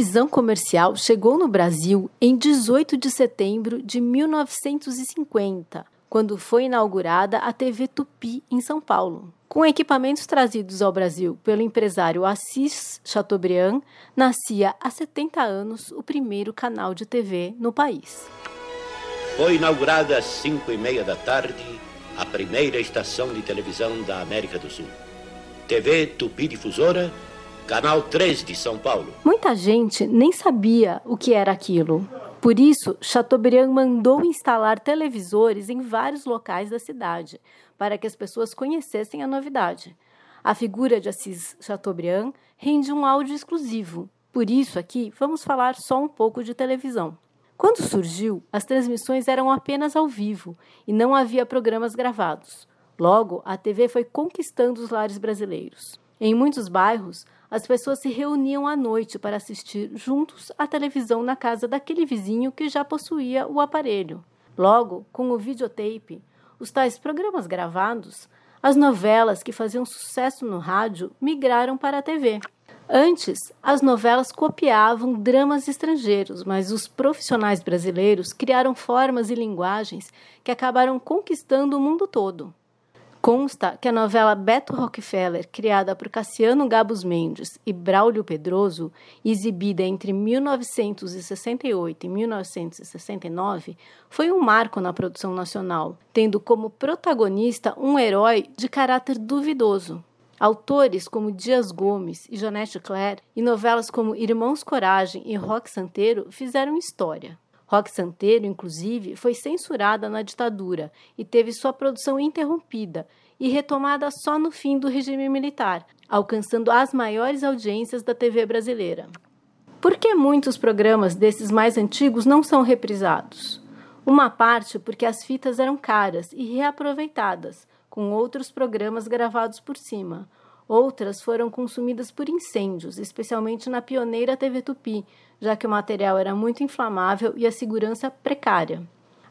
televisão comercial chegou no Brasil em 18 de setembro de 1950, quando foi inaugurada a TV Tupi em São Paulo. Com equipamentos trazidos ao Brasil pelo empresário Assis Chateaubriand, nascia há 70 anos o primeiro canal de TV no país. Foi inaugurada às 5 e meia da tarde a primeira estação de televisão da América do Sul. TV Tupi Difusora, Canal 3 de São Paulo. Muita gente nem sabia o que era aquilo. Por isso, Chateaubriand mandou instalar televisores em vários locais da cidade, para que as pessoas conhecessem a novidade. A figura de Assis Chateaubriand rende um áudio exclusivo. Por isso, aqui vamos falar só um pouco de televisão. Quando surgiu, as transmissões eram apenas ao vivo e não havia programas gravados. Logo, a TV foi conquistando os lares brasileiros. Em muitos bairros, as pessoas se reuniam à noite para assistir juntos à televisão na casa daquele vizinho que já possuía o aparelho. Logo, com o videotape, os tais programas gravados, as novelas que faziam sucesso no rádio migraram para a TV. Antes, as novelas copiavam dramas estrangeiros, mas os profissionais brasileiros criaram formas e linguagens que acabaram conquistando o mundo todo. Consta que a novela Beto Rockefeller, criada por Cassiano Gabus Mendes e Braulio Pedroso, exibida entre 1968 e 1969, foi um marco na produção nacional, tendo como protagonista um herói de caráter duvidoso. Autores como Dias Gomes e Janete Claire, e novelas como Irmãos Coragem e Rock Santeiro fizeram história. Rock Santeiro, inclusive, foi censurada na ditadura e teve sua produção interrompida e retomada só no fim do regime militar, alcançando as maiores audiências da TV brasileira. Por que muitos programas desses mais antigos não são reprisados? Uma parte porque as fitas eram caras e reaproveitadas, com outros programas gravados por cima. Outras foram consumidas por incêndios, especialmente na pioneira TV Tupi, já que o material era muito inflamável e a segurança precária.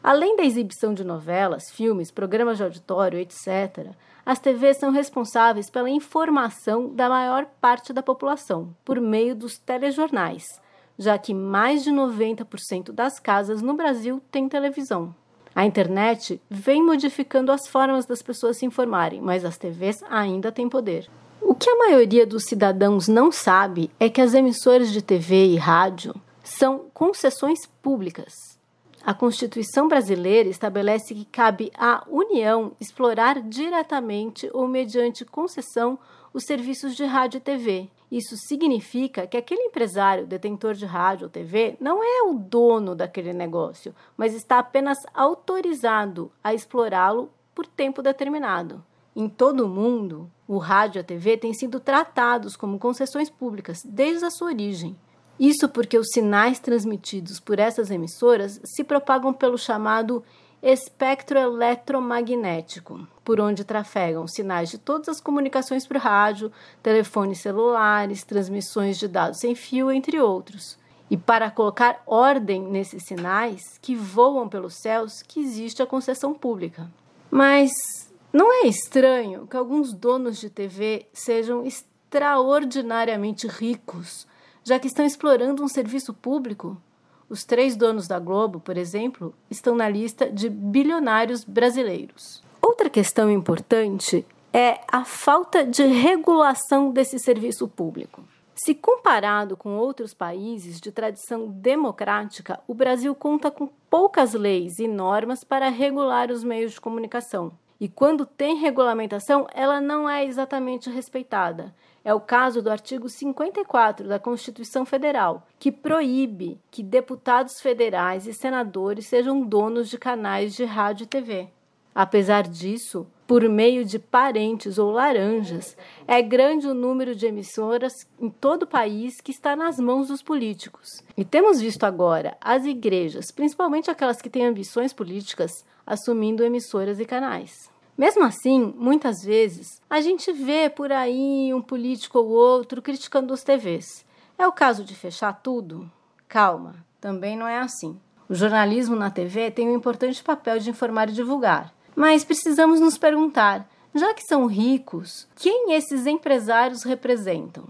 Além da exibição de novelas, filmes, programas de auditório, etc., as TVs são responsáveis pela informação da maior parte da população, por meio dos telejornais, já que mais de 90% das casas no Brasil têm televisão. A internet vem modificando as formas das pessoas se informarem, mas as TVs ainda têm poder. Que a maioria dos cidadãos não sabe é que as emissoras de TV e rádio são concessões públicas. A Constituição brasileira estabelece que cabe à União explorar diretamente ou mediante concessão os serviços de rádio e TV. Isso significa que aquele empresário detentor de rádio ou TV não é o dono daquele negócio, mas está apenas autorizado a explorá-lo por tempo determinado. Em todo o mundo, o rádio e a TV têm sido tratados como concessões públicas desde a sua origem. Isso porque os sinais transmitidos por essas emissoras se propagam pelo chamado espectro eletromagnético, por onde trafegam sinais de todas as comunicações por rádio, telefones celulares, transmissões de dados sem fio, entre outros. E para colocar ordem nesses sinais que voam pelos céus, que existe a concessão pública. Mas não é estranho que alguns donos de TV sejam extraordinariamente ricos, já que estão explorando um serviço público? Os três donos da Globo, por exemplo, estão na lista de bilionários brasileiros. Outra questão importante é a falta de regulação desse serviço público. Se comparado com outros países de tradição democrática, o Brasil conta com poucas leis e normas para regular os meios de comunicação. E quando tem regulamentação, ela não é exatamente respeitada. É o caso do artigo 54 da Constituição Federal, que proíbe que deputados federais e senadores sejam donos de canais de rádio e TV. Apesar disso, por meio de parentes ou laranjas, é grande o número de emissoras em todo o país que está nas mãos dos políticos. E temos visto agora as igrejas, principalmente aquelas que têm ambições políticas, assumindo emissoras e canais. Mesmo assim, muitas vezes, a gente vê por aí um político ou outro criticando os TVs. É o caso de fechar tudo? Calma, também não é assim. O jornalismo na TV tem um importante papel de informar e divulgar. Mas precisamos nos perguntar: já que são ricos, quem esses empresários representam?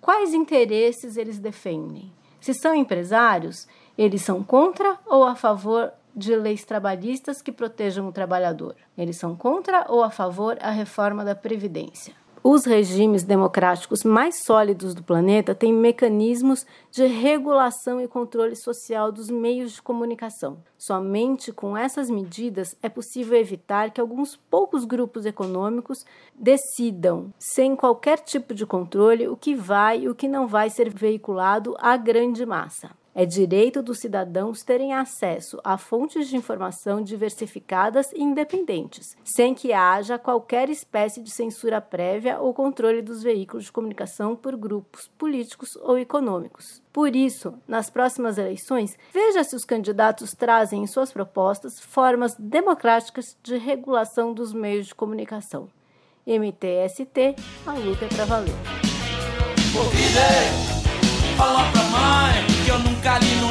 Quais interesses eles defendem? Se são empresários, eles são contra ou a favor de leis trabalhistas que protejam o trabalhador? Eles são contra ou a favor a reforma da Previdência? Os regimes democráticos mais sólidos do planeta têm mecanismos de regulação e controle social dos meios de comunicação. Somente com essas medidas é possível evitar que alguns poucos grupos econômicos decidam, sem qualquer tipo de controle, o que vai e o que não vai ser veiculado à grande massa. É direito dos cidadãos terem acesso a fontes de informação diversificadas e independentes, sem que haja qualquer espécie de censura prévia ou controle dos veículos de comunicação por grupos políticos ou econômicos. Por isso, nas próximas eleições, veja se os candidatos trazem em suas propostas formas democráticas de regulação dos meios de comunicação. MTST, a luta é para valer. Pra mãe que eu nunca li no